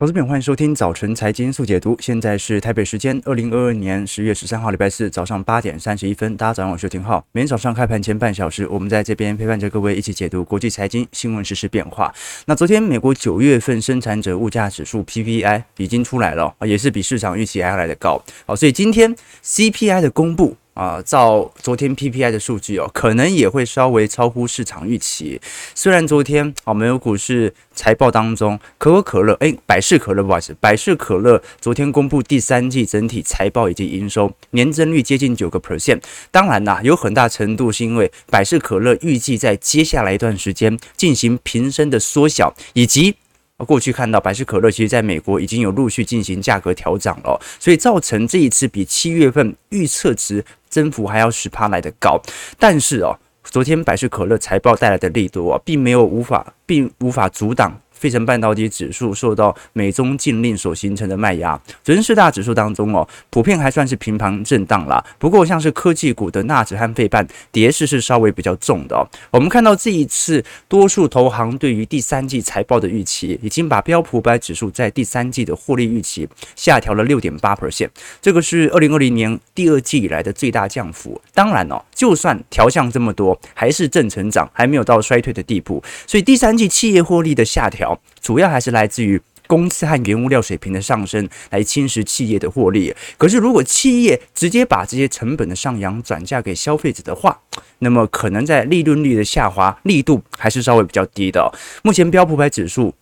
投资朋友，欢迎收听早晨财经速解读。现在是台北时间二零二二年十月十三号，礼拜四早上八点三十一分。大家早上好，我是廷浩。每天早上开盘前半小时，我们在这边陪伴着各位一起解读国际财经新闻、实时变化。那昨天美国九月份生产者物价指数 PPI 已经出来了，也是比市场预期还要来得高。好，所以今天 CPI 的公布。啊，照昨天 PPI 的数据哦，可能也会稍微超乎市场预期。虽然昨天啊，美国股市财报当中，可口可乐，哎，百事可乐不好意思，百事可乐昨天公布第三季整体财报以及营收年增率接近九个 percent。当然啦，有很大程度是因为百事可乐预计在接下来一段时间进行瓶身的缩小，以及。过去看到百事可乐，其实在美国已经有陆续进行价格调涨了，所以造成这一次比七月份预测值增幅还要十趴来得高。但是哦，昨天百事可乐财报带来的利多啊，并没有无法，并无法阻挡。费城半导体指数受到美中禁令所形成的卖压，昨天四大指数当中哦，普遍还算是平盘震荡啦。不过像是科技股的纳指和费半跌势是稍微比较重的。我们看到这一次多数投行对于第三季财报的预期，已经把标普五百指数在第三季的获利预期下调了六点八 percent，这个是二零二零年第二季以来的最大降幅。当然哦，就算调降这么多，还是正成长，还没有到衰退的地步。所以第三季企业获利的下调。主要还是来自于公司和原物料水平的上升，来侵蚀企业的获利。可是，如果企业直接把这些成本的上扬转嫁给消费者的话，那么可能在利润率的下滑力度还是稍微比较低的。目前标普百指数。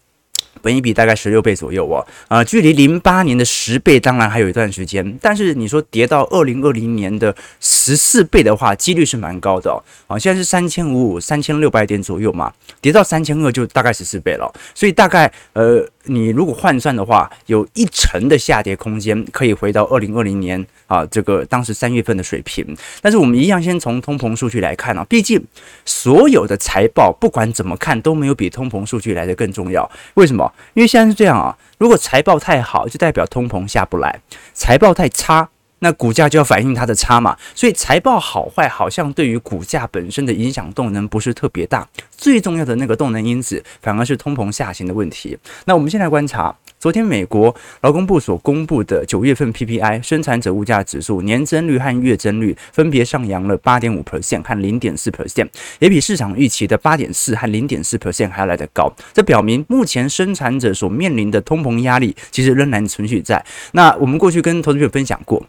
本一比大概十六倍左右哦，呃，距离零八年的十倍当然还有一段时间，但是你说跌到二零二零年的十四倍的话，几率是蛮高的哦。啊，现在是三千五五三千六百点左右嘛，跌到三千二就大概十四倍了，所以大概呃，你如果换算的话，有一成的下跌空间可以回到二零二零年啊，这个当时三月份的水平。但是我们一样先从通膨数据来看啊，毕竟所有的财报不管怎么看都没有比通膨数据来的更重要，为什么？因为现在是这样啊，如果财报太好，就代表通膨下不来；财报太差，那股价就要反映它的差嘛。所以财报好坏好像对于股价本身的影响动能不是特别大，最重要的那个动能因子反而是通膨下行的问题。那我们现在观察。昨天，美国劳工部所公布的九月份 PPI 生产者物价指数年增率和月增率分别上扬了八点五 percent 和零点四 percent，也比市场预期的八点四和零点四 percent 还要来得高。这表明目前生产者所面临的通膨压力其实仍然存续在。那我们过去跟投资友分享过，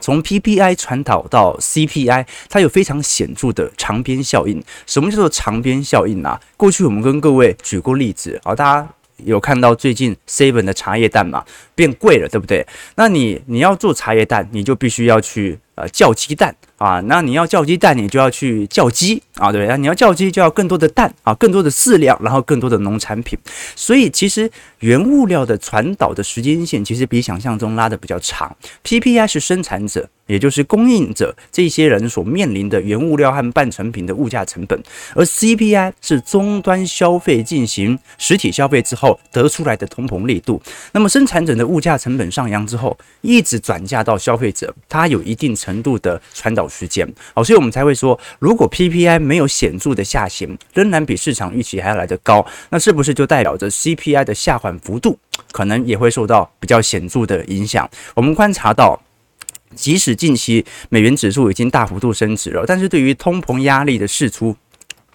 从 PPI 传导到 CPI，它有非常显著的长边效应。什么叫做长边效应呢？过去我们跟各位举过例子，而，大家。有看到最近 Seven 的茶叶蛋嘛，变贵了，对不对？那你你要做茶叶蛋，你就必须要去呃叫鸡蛋啊。那你要叫鸡蛋，你就要去叫鸡啊，对不对？那你要叫鸡，就要更多的蛋啊，更多的饲料，然后更多的农产品。所以其实原物料的传导的时间线，其实比想象中拉得比较长。PPI 是生产者。也就是供应者这些人所面临的原物料和半成品的物价成本，而 CPI 是终端消费进行实体消费之后得出来的通膨力度。那么生产者的物价成本上扬之后，一直转嫁到消费者，它有一定程程度的传导时间。好，所以我们才会说，如果 PPI 没有显著的下行，仍然比市场预期还要来得高，那是不是就代表着 CPI 的下缓幅度可能也会受到比较显著的影响？我们观察到。即使近期美元指数已经大幅度升值了，但是对于通膨压力的释出，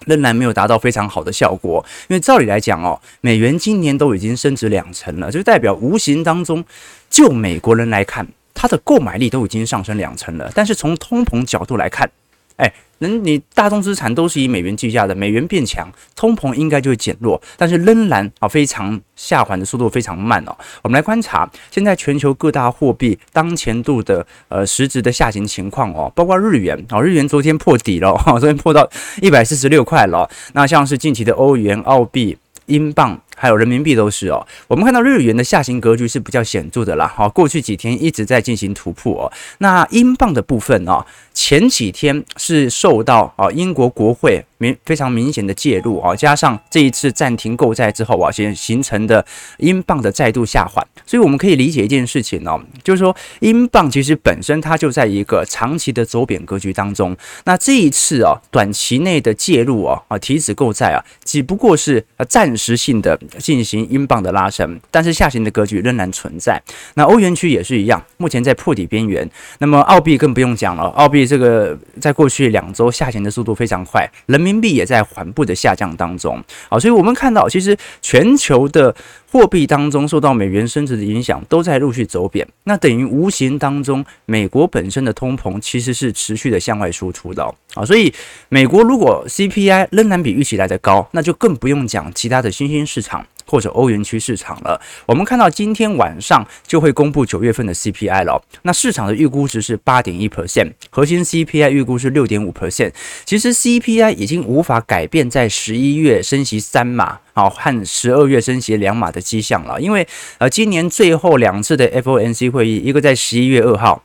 仍然没有达到非常好的效果。因为照理来讲哦，美元今年都已经升值两成了，就代表无形当中，就美国人来看，它的购买力都已经上升两成了。但是从通膨角度来看，哎。人你大宗资产都是以美元计价的，美元变强，通膨应该就会减弱，但是仍然啊非常下缓的速度非常慢哦。我们来观察现在全球各大货币当前度的呃实质的下行情况哦，包括日元哦，日元昨天破底了，昨天破到一百四十六块了。那像是近期的欧元、澳币、英镑。还有人民币都是哦，我们看到日元的下行格局是比较显著的啦。好，过去几天一直在进行突破哦。那英镑的部分哦，前几天是受到啊英国国会明非常明显的介入啊，加上这一次暂停购债之后啊，先形成的英镑的再度下缓。所以我们可以理解一件事情哦，就是说英镑其实本身它就在一个长期的走贬格局当中。那这一次啊，短期内的介入啊啊停止购债啊，只不过是暂时性的。进行英镑的拉升，但是下行的格局仍然存在。那欧元区也是一样，目前在破底边缘。那么澳币更不用讲了，澳币这个在过去两周下行的速度非常快，人民币也在缓步的下降当中。好，所以我们看到，其实全球的货币当中受到美元升值的影响，都在陆续走贬。那等于无形当中，美国本身的通膨其实是持续的向外输出的啊。所以美国如果 CPI 仍然比预期来的高，那就更不用讲其他的新兴市场。或者欧元区市场了，我们看到今天晚上就会公布九月份的 CPI 了。那市场的预估值是八点一 percent，核心 CPI 预估是六点五 percent。其实 CPI 已经无法改变在十一月升息三码，好和十二月升息两码的迹象了。因为呃，今年最后两次的 FOMC 会议，一个在十一月二号。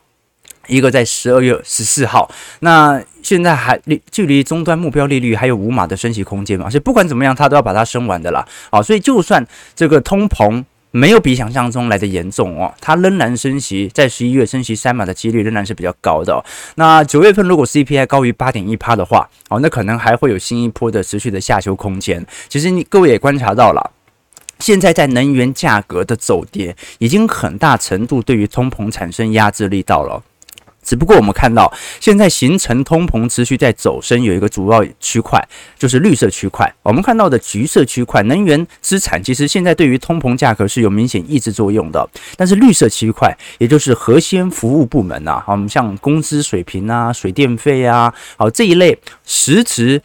一个在十二月十四号，那现在还离距离终端目标利率还有五码的升息空间嘛？所以不管怎么样，它都要把它升完的啦。好，所以就算这个通膨没有比想象中来的严重哦，它仍然升息，在十一月升息三码的几率仍然是比较高的哦。那九月份如果 CPI 高于八点一趴的话，哦，那可能还会有新一波的持续的下修空间。其实你各位也观察到了，现在在能源价格的走跌，已经很大程度对于通膨产生压制力道了。只不过我们看到，现在形成通膨持续在走升，有一个主要区块就是绿色区块。我们看到的橘色区块，能源资产其实现在对于通膨价格是有明显抑制作用的。但是绿色区块，也就是核心服务部门呐，我们像工资水平啊、水电费啊，好这一类实质。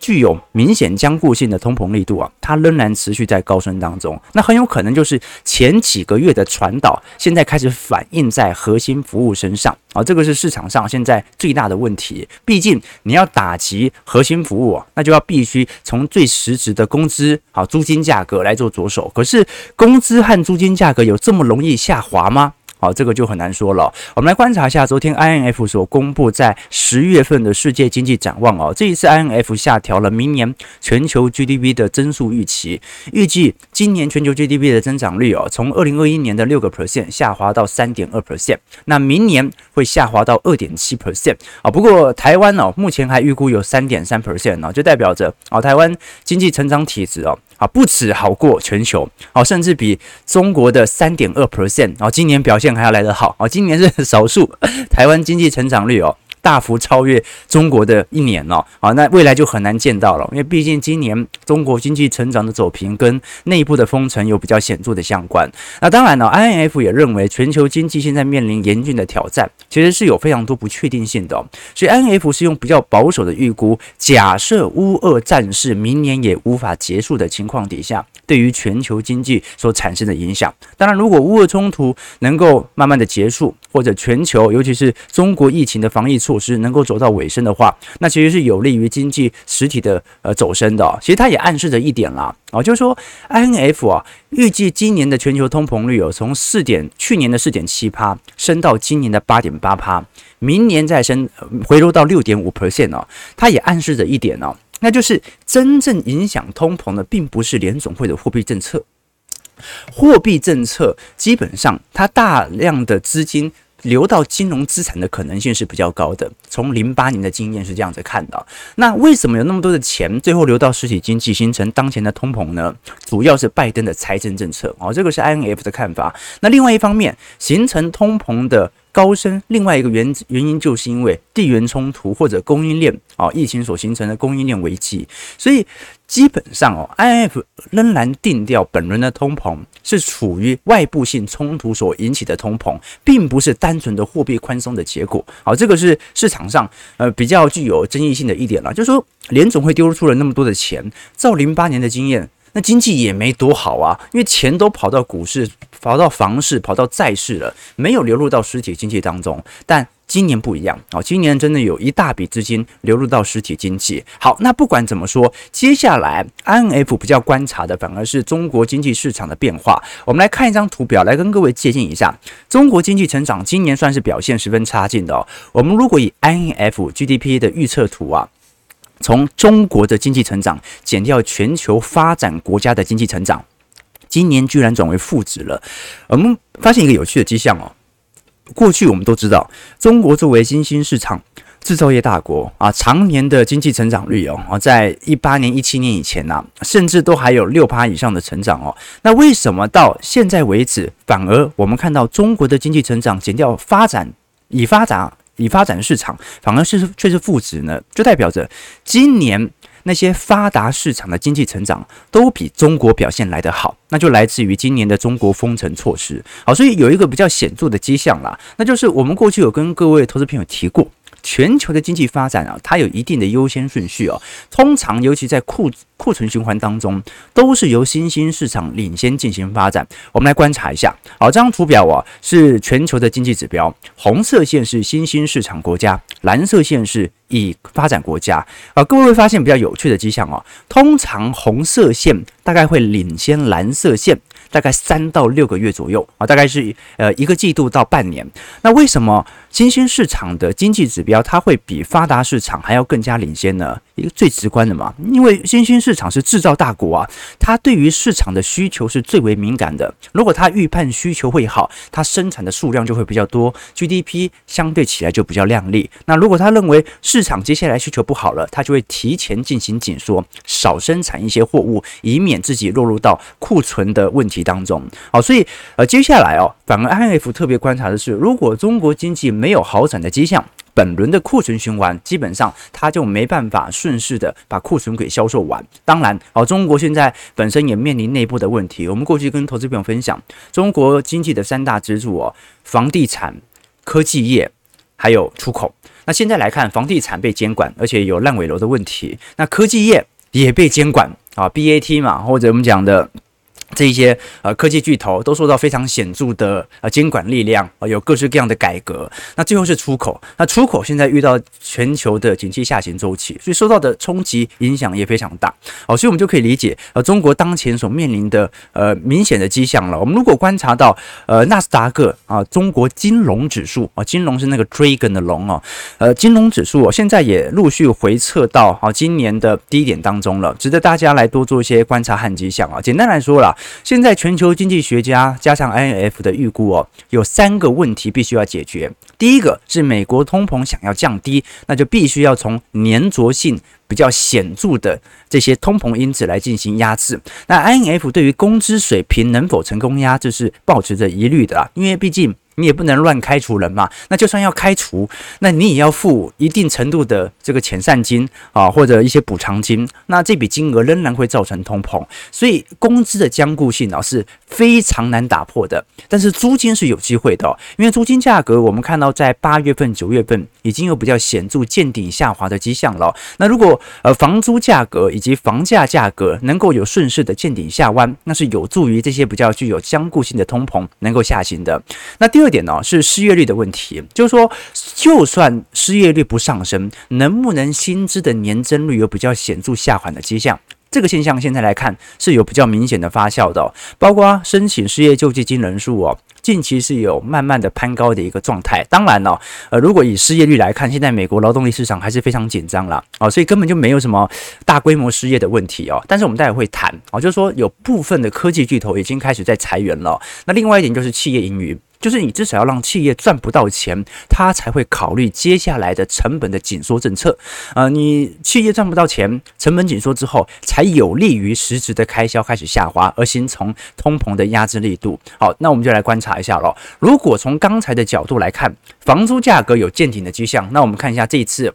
具有明显僵固性的通膨力度啊，它仍然持续在高升当中。那很有可能就是前几个月的传导，现在开始反映在核心服务身上啊。这个是市场上现在最大的问题。毕竟你要打击核心服务啊，那就要必须从最实质的工资、好租金价格来做着手。可是工资和租金价格有这么容易下滑吗？好，这个就很难说了。我们来观察一下昨天 INF 所公布在十月份的世界经济展望哦。这一次 INF 下调了明年全球 GDP 的增速预期，预计今年全球 GDP 的增长率哦，从二零二一年的六个 percent 下滑到三点二 percent，那明年会下滑到二点七 percent 啊。不过台湾哦，目前还预估有三点三 percent 哦，就代表着哦，台湾经济成长体质哦。啊，不止好过全球，哦，甚至比中国的三点二 percent，哦，今年表现还要来得好，哦，今年是 少数 台湾经济成长率哦。大幅超越中国的一年哦，好，那未来就很难见到了，因为毕竟今年中国经济成长的走平跟内部的封城有比较显著的相关。那当然了，IMF 也认为全球经济现在面临严峻的挑战，其实是有非常多不确定性的，所以 IMF 是用比较保守的预估，假设乌俄战事明年也无法结束的情况底下，对于全球经济所产生的影响。当然，如果乌俄冲突能够慢慢的结束，或者全球尤其是中国疫情的防疫措措施能够走到尾声的话，那其实是有利于经济实体的呃走升的。其实它也暗示着一点啦，哦，就是说 INF 啊预计今年的全球通膨率有从四点去年的四点七趴升到今年的八点八趴，明年再升回落到六点五 percent 哦。它也暗示着一点哦，那就是真正影响通膨的并不是联总会的货币政策，货币政策基本上它大量的资金。流到金融资产的可能性是比较高的，从零八年的经验是这样子看的。那为什么有那么多的钱最后流到实体经济，形成当前的通膨呢？主要是拜登的财政政策哦，这个是 INF 的看法。那另外一方面，形成通膨的。高升，另外一个原原因就是因为地缘冲突或者供应链啊、疫情所形成的供应链危机，所以基本上哦，I F 仍然定调本轮的通膨是处于外部性冲突所引起的通膨，并不是单纯的货币宽松的结果。好，这个是市场上呃比较具有争议性的一点了，就是说联总会丢出了那么多的钱，照零八年的经验。那经济也没多好啊，因为钱都跑到股市、跑到房市、跑到债市了，没有流入到实体经济当中。但今年不一样哦，今年真的有一大笔资金流入到实体经济。好，那不管怎么说，接下来 INF 比较观察的反而是中国经济市场的变化。我们来看一张图表，来跟各位借鉴一下中国经济成长今年算是表现十分差劲的哦。我们如果以 INF GDP 的预测图啊。从中国的经济成长减掉全球发展国家的经济成长，今年居然转为负值了。我们发现一个有趣的迹象哦。过去我们都知道，中国作为新兴市场，制造业大国啊，常年的经济成长率哦，在一八年、一七年以前呢、啊，甚至都还有六趴以上的成长哦。那为什么到现在为止，反而我们看到中国的经济成长减掉发展已发展以发展市场，反而是却是负值呢？就代表着今年。那些发达市场的经济成长都比中国表现来得好，那就来自于今年的中国封城措施。好，所以有一个比较显著的迹象啦，那就是我们过去有跟各位投资朋友提过。全球的经济发展啊，它有一定的优先顺序哦。通常，尤其在库库存循环当中，都是由新兴市场领先进行发展。我们来观察一下，好，这张图表啊是全球的经济指标，红色线是新兴市场国家，蓝色线是已发展国家。啊，各位会发现比较有趣的迹象哦。通常红色线大概会领先蓝色线。大概三到六个月左右啊，大概是呃一个季度到半年。那为什么新兴市场的经济指标它会比发达市场还要更加领先呢？一个最直观的嘛，因为新兴市场是制造大国啊，它对于市场的需求是最为敏感的。如果它预判需求会好，它生产的数量就会比较多，GDP 相对起来就比较亮丽。那如果他认为市场接下来需求不好了，它就会提前进行紧缩，少生产一些货物，以免自己落入到库存的问题当中。好，所以呃接下来哦，反而 I F 特别观察的是，如果中国经济没有好转的迹象。本轮的库存循环基本上，它就没办法顺势的把库存给销售完。当然，哦，中国现在本身也面临内部的问题。我们过去跟投资朋友分享，中国经济的三大支柱哦，房地产、科技业还有出口。那现在来看，房地产被监管，而且有烂尾楼的问题。那科技业也被监管啊，BAT 嘛，或者我们讲的。这一些呃科技巨头都受到非常显著的呃监管力量啊、呃，有各式各样的改革。那最后是出口，那出口现在遇到全球的景气下行周期，所以受到的冲击影响也非常大。好，所以我们就可以理解呃中国当前所面临的呃明显的迹象了。我们如果观察到呃纳斯达克啊，中国金融指数啊，金融是那个 dragon 的龙哦，呃金融指数哦，现在也陆续回撤到啊今年的低点当中了，值得大家来多做一些观察和迹象啊。简单来说啦。现在全球经济学家加上 INF 的预估哦，有三个问题必须要解决。第一个是美国通膨想要降低，那就必须要从粘着性比较显著的这些通膨因子来进行压制。那 INF 对于工资水平能否成功压制是抱持着疑虑的啦，因为毕竟。你也不能乱开除人嘛，那就算要开除，那你也要付一定程度的这个遣散金啊，或者一些补偿金，那这笔金额仍然会造成通膨，所以工资的僵固性啊是非常难打破的。但是租金是有机会的，因为租金价格我们看到在八月份、九月份已经有比较显著见顶下滑的迹象了。那如果呃房租价格以及房价价格能够有顺势的见顶下弯，那是有助于这些比较具有僵固性的通膨能够下行的。那第二。这点呢是失业率的问题，就是说，就算失业率不上升，能不能薪资的年增率有比较显著下滑的迹象？这个现象现在来看是有比较明显的发酵的，包括申请失业救济金人数哦，近期是有慢慢的攀高的一个状态。当然了，呃，如果以失业率来看，现在美国劳动力市场还是非常紧张了哦，所以根本就没有什么大规模失业的问题哦。但是我们待会会谈哦，就是说有部分的科技巨头已经开始在裁员了。那另外一点就是企业盈余。就是你至少要让企业赚不到钱，他才会考虑接下来的成本的紧缩政策。呃，你企业赚不到钱，成本紧缩之后，才有利于实质的开销开始下滑，而形成通膨的压制力度。好，那我们就来观察一下咯。如果从刚才的角度来看，房租价格有见顶的迹象，那我们看一下这一次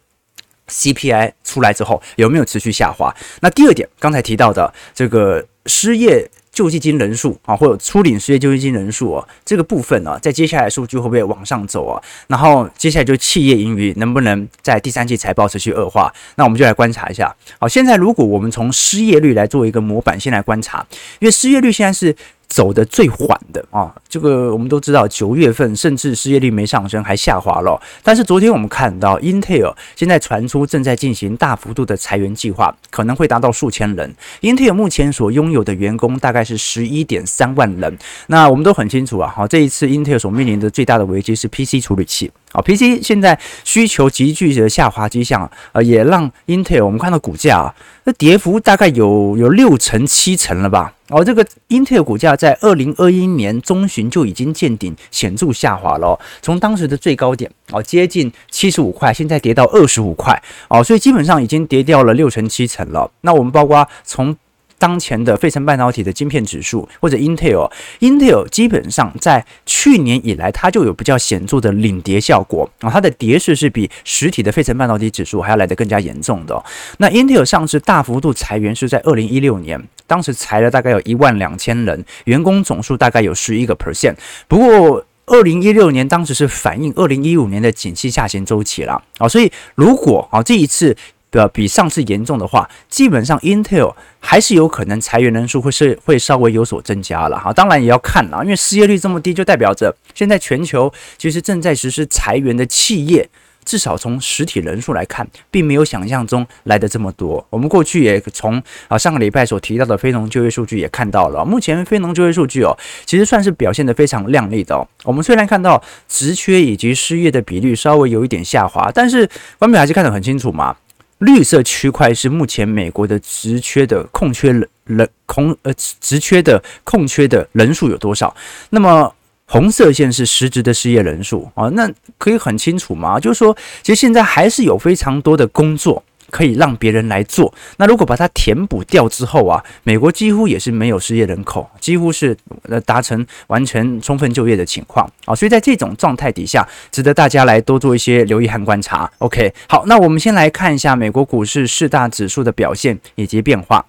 CPI 出来之后有没有持续下滑。那第二点，刚才提到的这个失业。救济金人数啊，或者初领失业救济金人数啊，这个部分啊，在接下来数据会不会往上走啊？然后接下来就企业盈余能不能在第三季财报持续恶化？那我们就来观察一下。好，现在如果我们从失业率来做一个模板，先来观察，因为失业率现在是。走的最缓的啊，这个我们都知道，九月份甚至失业率没上升，还下滑了。但是昨天我们看到，Intel 现在传出正在进行大幅度的裁员计划，可能会达到数千人。Intel 目前所拥有的员工大概是十一点三万人。那我们都很清楚啊，好，这一次 Intel 所面临的最大的危机是 PC 处理器。好，PC 现在需求急剧的下滑迹象，呃，也让 Intel 我们看到股价啊，那跌幅大概有有六成七成了吧？哦，这个 Intel 股价在二零二一年中旬就已经见顶，显著下滑了，从当时的最高点哦，接近七十五块，现在跌到二十五块，哦，所以基本上已经跌掉了六成七成了。那我们包括从当前的费城半导体的晶片指数，或者 Intel，Intel 基本上在去年以来，它就有比较显著的领跌效果啊，它的跌势是比实体的费城半导体指数还要来得更加严重的。那 Intel 上次大幅度裁员是在二零一六年，当时裁了大概有一万两千人，员工总数大概有十一个 percent。不过二零一六年当时是反映二零一五年的景气下行周期了啊，所以如果啊这一次。的比上次严重的话，基本上 Intel 还是有可能裁员人数会是会稍微有所增加了哈。当然也要看啦，因为失业率这么低，就代表着现在全球其实正在实施裁员的企业，至少从实体人数来看，并没有想象中来的这么多。我们过去也从啊上个礼拜所提到的非农就业数据也看到了，目前非农就业数据哦，其实算是表现得非常亮丽的哦。我们虽然看到职缺以及失业的比率稍微有一点下滑，但是官媒还是看得很清楚嘛。绿色区块是目前美国的职缺的空缺人人空呃职缺的空缺的人数有多少？那么红色线是实质的失业人数啊，那可以很清楚嘛？就是说，其实现在还是有非常多的工作。可以让别人来做。那如果把它填补掉之后啊，美国几乎也是没有失业人口，几乎是呃达成完全充分就业的情况啊。所以在这种状态底下，值得大家来多做一些留意和观察。OK，好，那我们先来看一下美国股市四大指数的表现以及变化。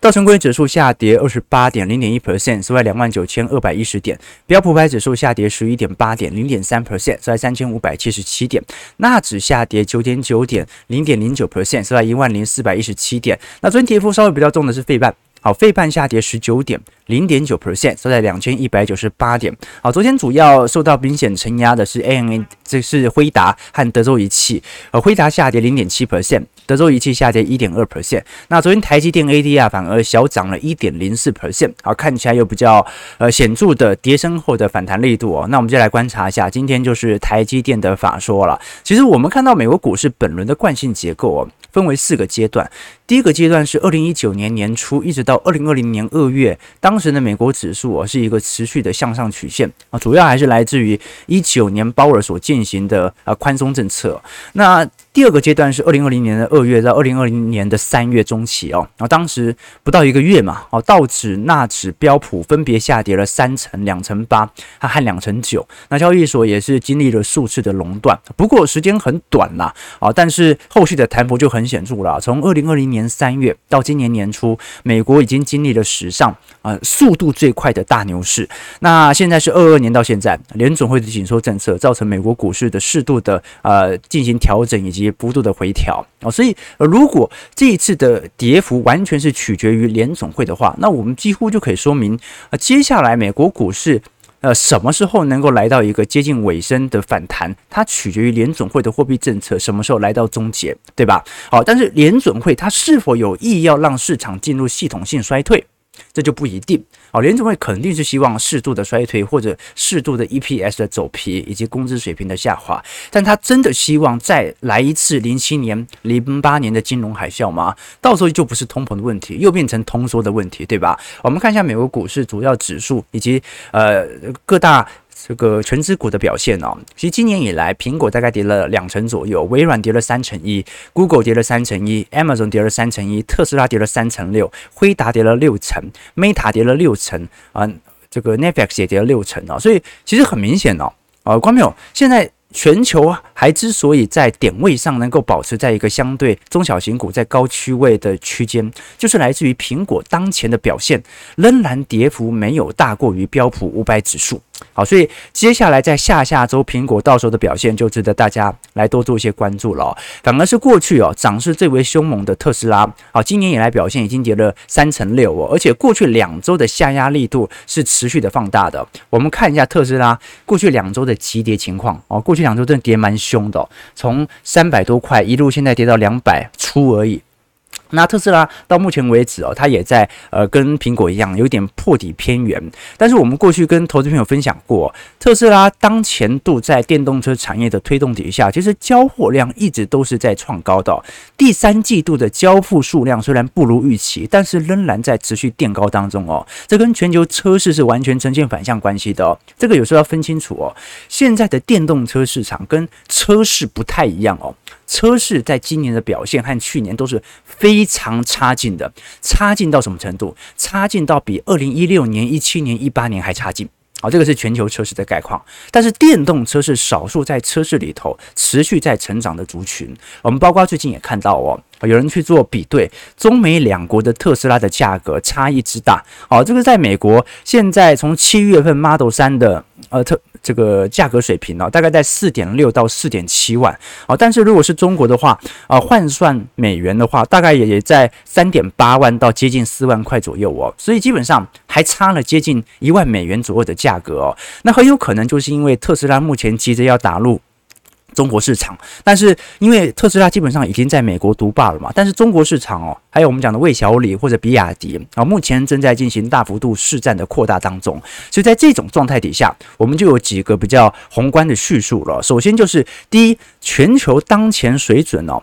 道琼工业指数下跌二十八点零点一 percent，收在两万九千二百一十点。标普百指数下跌十一点八点零点三 percent，收在三千五百七十七点。纳指下跌九点九点零点零九 percent，收在一万零四百一十七点。那昨天跌幅稍微比较重的是费半。好，费半下跌十九点零点九 percent，收在两千一百九十八点。好，昨天主要受到明显承压的是 A N A，这是辉达和德州仪器。呃，辉达下跌零点七 percent，德州仪器下跌一点二 percent。那昨天台积电 ADR 反而小涨了一点零四 percent，好，看起来有比较呃显著的跌升后的反弹力度哦。那我们就来观察一下，今天就是台积电的法说了。其实我们看到美国股市本轮的惯性结构哦。分为四个阶段，第一个阶段是二零一九年年初一直到到二零二零年二月，当时的美国指数啊是一个持续的向上曲线啊，主要还是来自于一九年鲍尔所进行的啊宽松政策。那第二个阶段是二零二零年的二月到二零二零年的三月中期哦，然后当时不到一个月嘛，哦道指、纳指、标普分别下跌了三成、两成八它和两成九，那交易所也是经历了数次的熔断，不过时间很短啦，啊，但是后续的弹幅就很。显著了，从二零二零年三月到今年年初，美国已经经历了史上呃速度最快的大牛市。那现在是二二年到现在，联准会的紧缩政策造成美国股市的适度的呃进行调整以及也幅度的回调啊，所以如果这一次的跌幅完全是取决于联总会的话，那我们几乎就可以说明啊，接下来美国股市。呃，什么时候能够来到一个接近尾声的反弹？它取决于联总会的货币政策什么时候来到终结，对吧？好，但是联总会它是否有意要让市场进入系统性衰退？这就不一定哦，联总会肯定是希望适度的衰退或者适度的 EPS 的走皮以及工资水平的下滑，但他真的希望再来一次零七年、零八年的金融海啸吗？到时候就不是通膨的问题，又变成通缩的问题，对吧？我们看一下美国股市主要指数以及呃各大。这个权值股的表现哦，其实今年以来，苹果大概跌了两成左右，微软跌了三成一，Google 跌了三成一，Amazon 跌了三成一，特斯拉跌了三成六，辉达跌了六成，Meta 跌了六成啊，这个 Netflix 也跌了六成哦，所以其实很明显哦，啊，观众朋友，现在。全球还之所以在点位上能够保持在一个相对中小型股在高区位的区间，就是来自于苹果当前的表现仍然跌幅没有大过于标普五百指数。好，所以接下来在下下周苹果到时候的表现就值得大家来多做一些关注了哦。反而是过去哦涨势最为凶猛的特斯拉，好，今年以来表现已经跌了三成六哦，而且过去两周的下压力度是持续的放大的。我们看一下特斯拉过去两周的急跌情况哦，过去。两周真的跌蛮凶的，从三百多块一路现在跌到两百出而已。那特斯拉到目前为止哦，它也在呃跟苹果一样有点破底偏缘。但是我们过去跟投资朋友分享过，特斯拉当前度在电动车产业的推动底下，其实交货量一直都是在创高的。第三季度的交付数量虽然不如预期，但是仍然在持续垫高当中哦。这跟全球车市是完全呈现反向关系的哦。这个有时候要分清楚哦。现在的电动车市场跟车市不太一样哦。车市在今年的表现和去年都是非常差劲的，差劲到什么程度？差劲到比二零一六年、一七年、一八年还差劲。好，这个是全球车市的概况。但是电动车是少数在车市里头持续在成长的族群。我们包括最近也看到哦，有人去做比对，中美两国的特斯拉的价格差异之大。好，这个在美国现在从七月份 Model 3的呃特。这个价格水平呢，大概在四点六到四点七万啊，但是如果是中国的话啊，换算美元的话，大概也也在三点八万到接近四万块左右哦，所以基本上还差了接近一万美元左右的价格哦，那很有可能就是因为特斯拉目前急着要打入。中国市场，但是因为特斯拉基本上已经在美国独霸了嘛，但是中国市场哦，还有我们讲的魏小李或者比亚迪啊，目前正在进行大幅度市占的扩大当中，所以在这种状态底下，我们就有几个比较宏观的叙述了。首先就是第一，全球当前水准哦。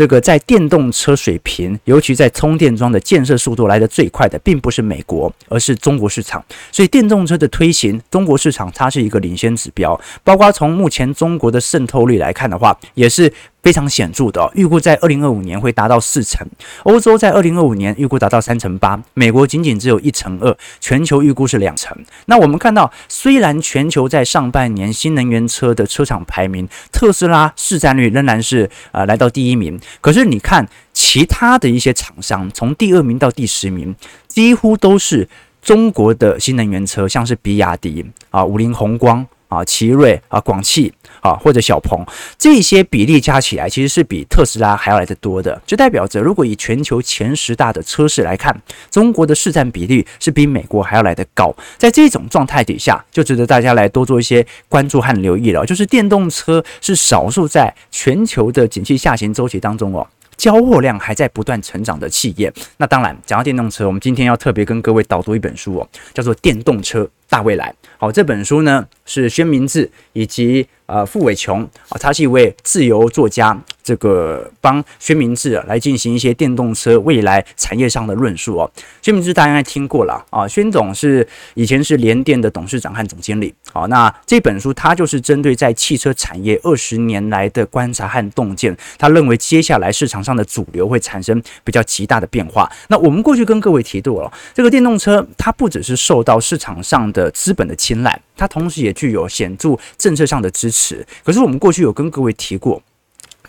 这个在电动车水平，尤其在充电桩的建设速度来得最快的，并不是美国，而是中国市场。所以电动车的推行，中国市场它是一个领先指标。包括从目前中国的渗透率来看的话，也是。非常显著的，预估在二零二五年会达到四成，欧洲在二零二五年预估达到三成八，美国仅仅只有一成二，全球预估是两成。那我们看到，虽然全球在上半年新能源车的车厂排名，特斯拉市占率仍然是呃来到第一名，可是你看其他的一些厂商，从第二名到第十名，几乎都是中国的新能源车，像是比亚迪啊、五菱宏光。啊，奇瑞啊，广汽啊，或者小鹏，这些比例加起来，其实是比特斯拉还要来得多的。就代表着，如果以全球前十大的车市来看，中国的市占比例是比美国还要来得高。在这种状态底下，就值得大家来多做一些关注和留意了。就是电动车是少数在全球的景气下行周期当中哦，交货量还在不断成长的企业。那当然，讲到电动车，我们今天要特别跟各位导读一本书哦，叫做《电动车大未来》。好，这本书呢是宣明智以及呃傅伟琼啊，他是一位自由作家。这个帮宣明智来进行一些电动车未来产业上的论述哦。宣明志大家应该听过了啊，宣总是以前是联电的董事长和总经理。好，那这本书他就是针对在汽车产业二十年来的观察和洞见，他认为接下来市场上的主流会产生比较极大的变化。那我们过去跟各位提到了，这个电动车它不只是受到市场上的资本的青睐，它同时也具有显著政策上的支持。可是我们过去有跟各位提过。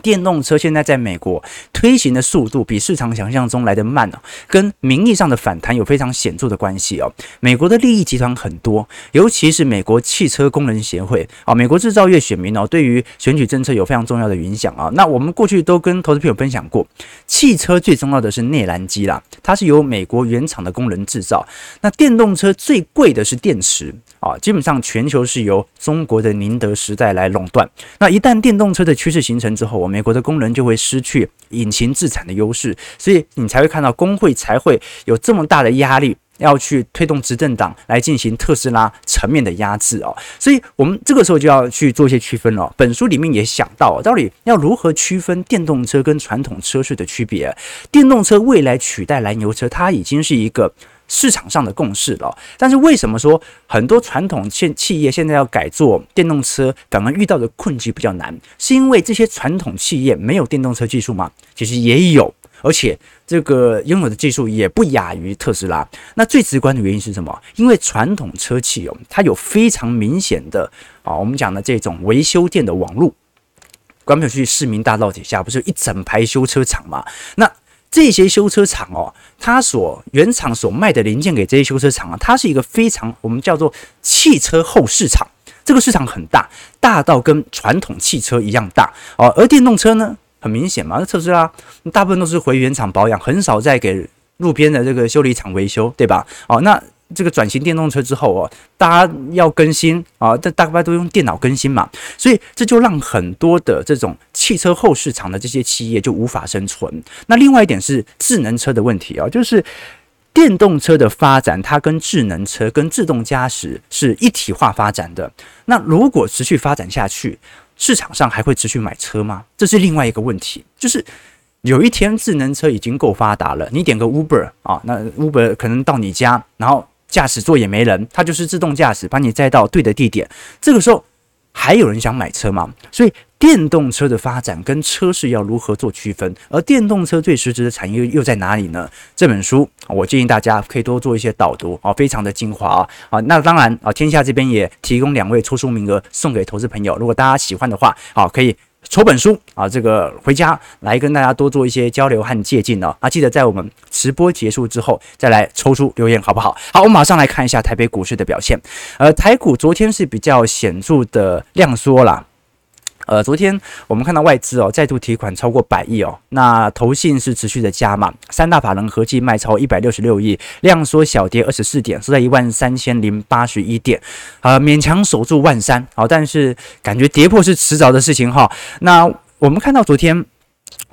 电动车现在在美国推行的速度比市场想象中来得慢哦，跟名义上的反弹有非常显著的关系哦。美国的利益集团很多，尤其是美国汽车工人协会啊，美国制造业选民哦，对于选举政策有非常重要的影响啊。那我们过去都跟投资朋友分享过，汽车最重要的是内燃机啦，它是由美国原厂的工人制造。那电动车最贵的是电池。啊，基本上全球是由中国的宁德时代来垄断。那一旦电动车的趋势形成之后，美国的工人就会失去引擎自产的优势，所以你才会看到工会才会有这么大的压力，要去推动执政党来进行特斯拉层面的压制哦。所以我们这个时候就要去做一些区分了。本书里面也想到，到底要如何区分电动车跟传统车市的区别？电动车未来取代燃油车，它已经是一个。市场上的共识了，但是为什么说很多传统企企业现在要改做电动车，反而遇到的困局比较难？是因为这些传统企业没有电动车技术吗？其实也有，而且这个拥有的技术也不亚于特斯拉。那最直观的原因是什么？因为传统车企哦，它有非常明显的啊，我们讲的这种维修店的网络。关不去市民大道底下不是一整排修车厂吗？那这些修车厂哦，它所原厂所卖的零件给这些修车厂啊，它是一个非常我们叫做汽车后市场，这个市场很大，大到跟传统汽车一样大哦。而电动车呢，很明显嘛，那特斯拉大部分都是回原厂保养，很少再给路边的这个修理厂维修，对吧？哦，那这个转型电动车之后哦，大家要更新啊，这大概都用电脑更新嘛，所以这就让很多的这种汽车后市场的这些企业就无法生存。那另外一点是智能车的问题啊，就是电动车的发展，它跟智能车、跟自动驾驶是一体化发展的。那如果持续发展下去，市场上还会持续买车吗？这是另外一个问题，就是。有一天，智能车已经够发达了，你点个 Uber 啊，那 Uber 可能到你家，然后驾驶座也没人，它就是自动驾驶，把你载到对的地点。这个时候还有人想买车吗？所以电动车的发展跟车市要如何做区分？而电动车最实质的产业又在哪里呢？这本书我建议大家可以多做一些导读啊，非常的精华啊。那当然啊，天下这边也提供两位抽书名额送给投资朋友，如果大家喜欢的话，好可以。抽本书啊，这个回家来跟大家多做一些交流和借鉴哦。啊，记得在我们直播结束之后再来抽出留言，好不好？好，我们马上来看一下台北股市的表现。呃，台股昨天是比较显著的量缩了。呃，昨天我们看到外资哦再度提款超过百亿哦，那投信是持续的加码，三大法人合计卖超一百六十六亿，量缩小跌二十四点，收在一万三千零八十一点，呃，勉强守住万三，好，但是感觉跌破是迟早的事情哈。那我们看到昨天。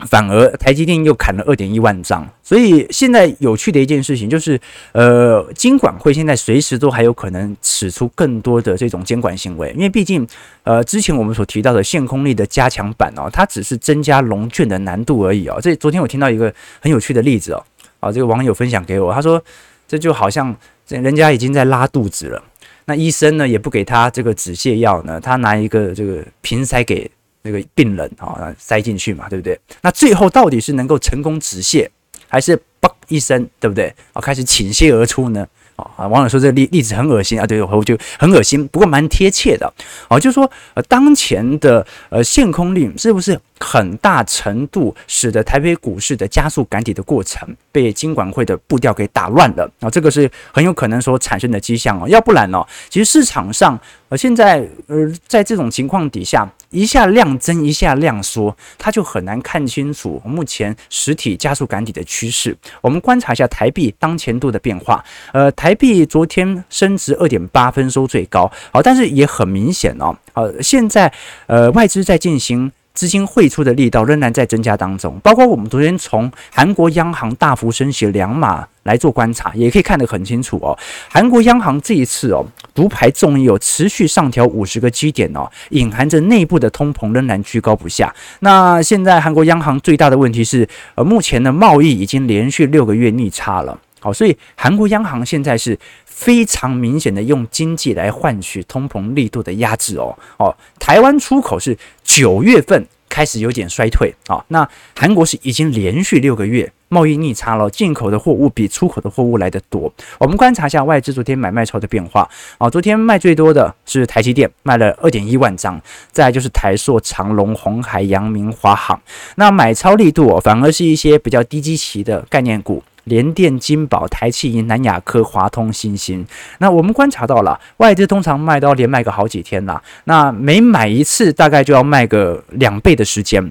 反而台积电又砍了二点一万张，所以现在有趣的一件事情就是，呃，金管会现在随时都还有可能使出更多的这种监管行为，因为毕竟，呃，之前我们所提到的限空力的加强版哦，它只是增加融券的难度而已哦。这昨天我听到一个很有趣的例子哦，啊，这个网友分享给我，他说这就好像人家已经在拉肚子了，那医生呢也不给他这个止泻药呢，他拿一个这个瓶塞给。这个病人啊，塞进去嘛，对不对？那最后到底是能够成功止泻，还是嘣一声，对不对？啊，开始倾泻而出呢？啊，网友说这例例子很恶心啊，对，我就很恶心，不过蛮贴切的。啊，就是说呃，当前的呃限空令是不是很大程度使得台北股市的加速赶底的过程被金管会的步调给打乱了？啊，这个是很有可能所产生的迹象哦。要不然呢，其实市场上呃现在呃在这种情况底下。一下量增，一下量缩，它就很难看清楚目前实体加速赶底的趋势。我们观察一下台币当前度的变化，呃，台币昨天升值二点八分收最高，好，但是也很明显哦，好，现在呃外资在进行。资金汇出的力道仍然在增加当中，包括我们昨天从韩国央行大幅升息两码来做观察，也可以看得很清楚哦。韩国央行这一次哦，独排众议哦，持续上调五十个基点哦，隐含着内部的通膨仍然居高不下。那现在韩国央行最大的问题是，呃，目前的贸易已经连续六个月逆差了。好，所以韩国央行现在是非常明显的用经济来换取通膨力度的压制哦。哦，台湾出口是九月份开始有点衰退啊。那韩国是已经连续六个月贸易逆差了，进口的货物比出口的货物来的多。我们观察一下外资昨天买卖超的变化啊。昨天卖最多的是台积电，卖了二点一万张，再来就是台塑、长隆、红海、阳明、华航。那买超力度哦，反而是一些比较低基期的概念股。联电、金宝、台企银、南亚科、华通、欣兴。那我们观察到了，外资通常卖都要连卖个好几天啦。那每买一次，大概就要卖个两倍的时间。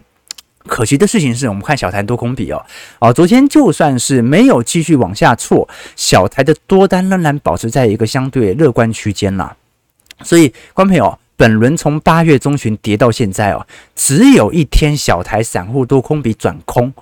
可惜的事情是我们看小台多空比哦，哦，昨天就算是没有继续往下挫，小台的多单仍然保持在一个相对乐观区间啦。所以，观朋友，本轮从八月中旬跌到现在哦，只有一天小台散户多空比转空。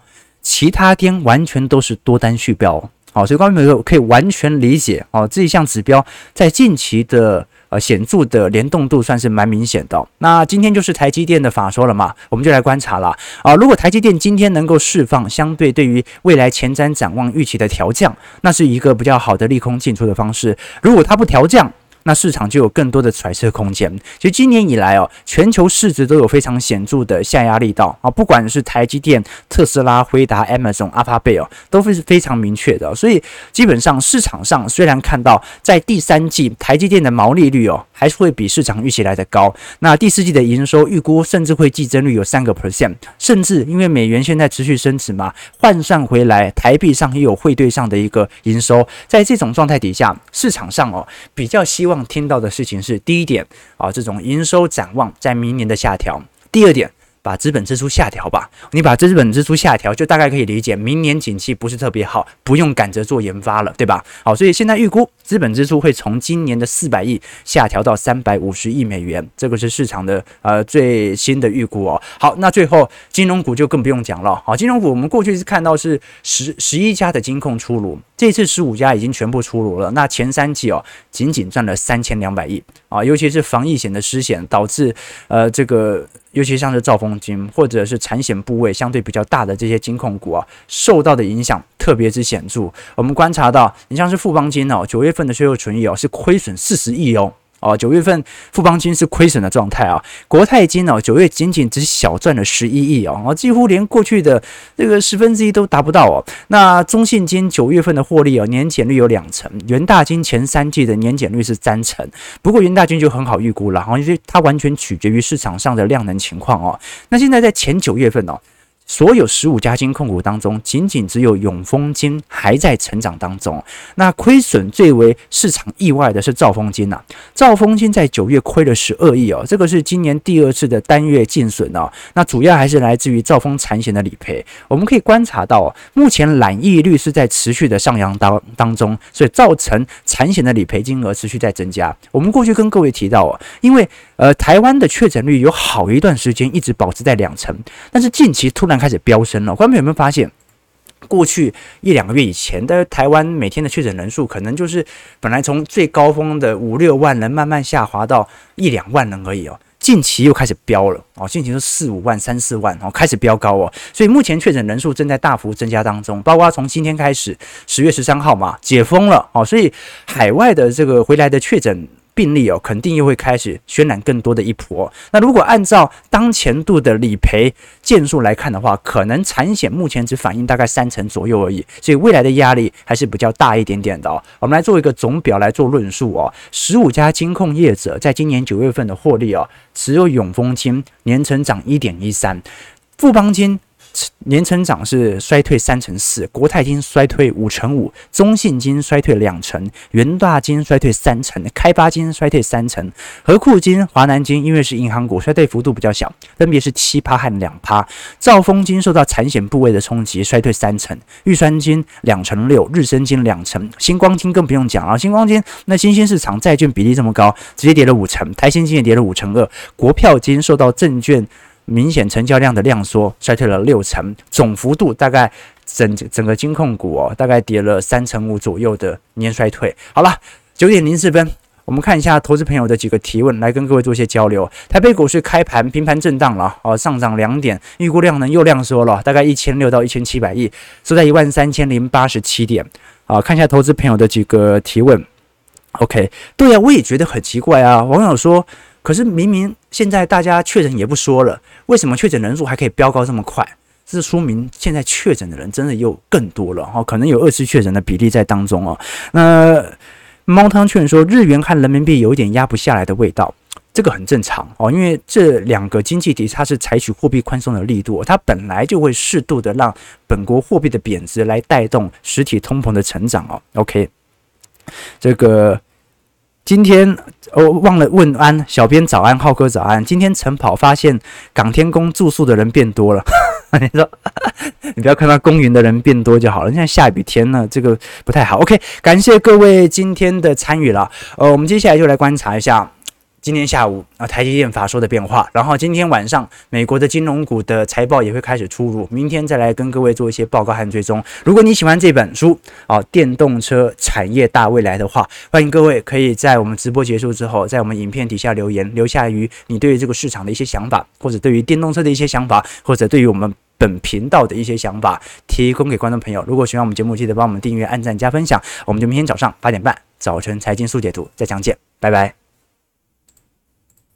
其他天完全都是多单续标，好，所以观众朋友可以完全理解哦，这一项指标在近期的呃显著的联动度算是蛮明显的。那今天就是台积电的法说了嘛，我们就来观察了啊。如果台积电今天能够释放相对对于未来前瞻展望预期的调降，那是一个比较好的利空进出的方式。如果它不调降，那市场就有更多的揣测空间。其实今年以来哦，全球市值都有非常显著的下压力道啊，不管是台积电、特斯拉、辉达、Amazon、Alphabet 哦，都是非常明确的。所以基本上市场上虽然看到在第三季台积电的毛利率哦，还是会比市场预期来的高。那第四季的营收预估甚至会季增率有三个 percent，甚至因为美元现在持续升值嘛，换算回来台币上也有汇兑上的一个营收。在这种状态底下，市场上哦比较希望。听到的事情是：第一点啊，这种营收展望在明年的下调；第二点，把资本支出下调吧。你把资本支出下调，就大概可以理解，明年景气不是特别好，不用赶着做研发了，对吧？好，所以现在预估资本支出会从今年的四百亿下调到三百五十亿美元，这个是市场的呃最新的预估哦。好，那最后金融股就更不用讲了。好，金融股我们过去是看到是十十一家的金控出炉，这次十五家已经全部出炉了。那前三季哦，仅仅赚了三千两百亿啊，尤其是防疫险的失险导致呃这个。尤其像是兆丰金或者是产险部位相对比较大的这些金控股啊，受到的影响特别之显著。我们观察到，你像是富邦金哦，九月份的税后存益哦是亏损四十亿哦。哦，九月份富邦金是亏损的状态啊，国泰金哦，九月仅仅只小赚了十一亿哦，几乎连过去的这个十分之一都达不到哦。那中信金九月份的获利哦，年减率有两成，元大金前三季的年减率是三成，不过元大金就很好预估了，因为它完全取决于市场上的量能情况哦。那现在在前九月份哦。所有十五家金控股当中，仅仅只有永丰金还在成长当中。那亏损最为市场意外的是兆丰金呐，兆丰金在九月亏了十二亿哦，这个是今年第二次的单月净损哦。那主要还是来自于兆丰产险的理赔。我们可以观察到，目前染疫率是在持续的上扬当当中，所以造成产险的理赔金额持续在增加。我们过去跟各位提到哦，因为呃台湾的确诊率有好一段时间一直保持在两成，但是近期突然。开始飙升了，观众有没有发现，过去一两个月以前的台湾每天的确诊人数，可能就是本来从最高峰的五六万人，慢慢下滑到一两万人而已哦。近期又开始飙了哦，近期是四五万、三四万哦，开始飙高哦。所以目前确诊人数正在大幅增加当中，包括从今天开始，十月十三号嘛，解封了哦，所以海外的这个回来的确诊。病例哦，肯定又会开始渲染更多的一波。那如果按照当前度的理赔件数来看的话，可能产险目前只反映大概三成左右而已，所以未来的压力还是比较大一点点的哦。我们来做一个总表来做论述哦，十五家金控业者在今年九月份的获利哦，只有永丰金年成长一点一三，富邦金。年成长是衰退三成四，国泰金衰退五成五，中信金衰退两成，元大金衰退三成，开发金衰退三成，合库金、华南金因为是银行股，衰退幅度比较小，分别是七趴和两趴。兆丰金受到产险部位的冲击，衰退三成，玉山金两成六，日升金两成，星光金更不用讲了，星光金那新兴市场债券比例这么高，直接跌了五成，台新金也跌了五成二，国票金受到证券。明显成交量的量缩，衰退了六成，总幅度大概整整个金控股哦，大概跌了三成五左右的年衰退。好了，九点零四分，我们看一下投资朋友的几个提问，来跟各位做一些交流。台北股市开盘平盘震荡了，哦，上涨两点，预估量能又量缩了，大概一千六到一千七百亿，收在一万三千零八十七点。好，看一下投资朋友的几个提问。OK，对呀，我也觉得很奇怪啊，网友说。可是明明现在大家确诊也不说了，为什么确诊人数还可以飙高这么快？这说明现在确诊的人真的又更多了哈，可能有二次确诊的比例在当中哦。那猫汤劝说日元和人民币有点压不下来的味道，这个很正常哦，因为这两个经济体它是采取货币宽松的力度，它本来就会适度的让本国货币的贬值来带动实体通膨的成长哦。OK，这个。今天我忘了问安，小编早安，浩哥早安。今天晨跑发现港天宫住宿的人变多了，你说 你不要看到公园的人变多就好了。现在下雨天呢，这个不太好。OK，感谢各位今天的参与了。呃，我们接下来就来观察一下。今天下午啊，台积电法说的变化，然后今天晚上美国的金融股的财报也会开始出炉，明天再来跟各位做一些报告和追踪。如果你喜欢这本书啊，电动车产业大未来的话，欢迎各位可以在我们直播结束之后，在我们影片底下留言，留下于你对于这个市场的一些想法，或者对于电动车的一些想法，或者对于我们本频道的一些想法，提供给观众朋友。如果喜欢我们节目，记得帮我们订阅、按赞、加分享。我们就明天早上八点半，早晨财经速解读再相见，拜拜。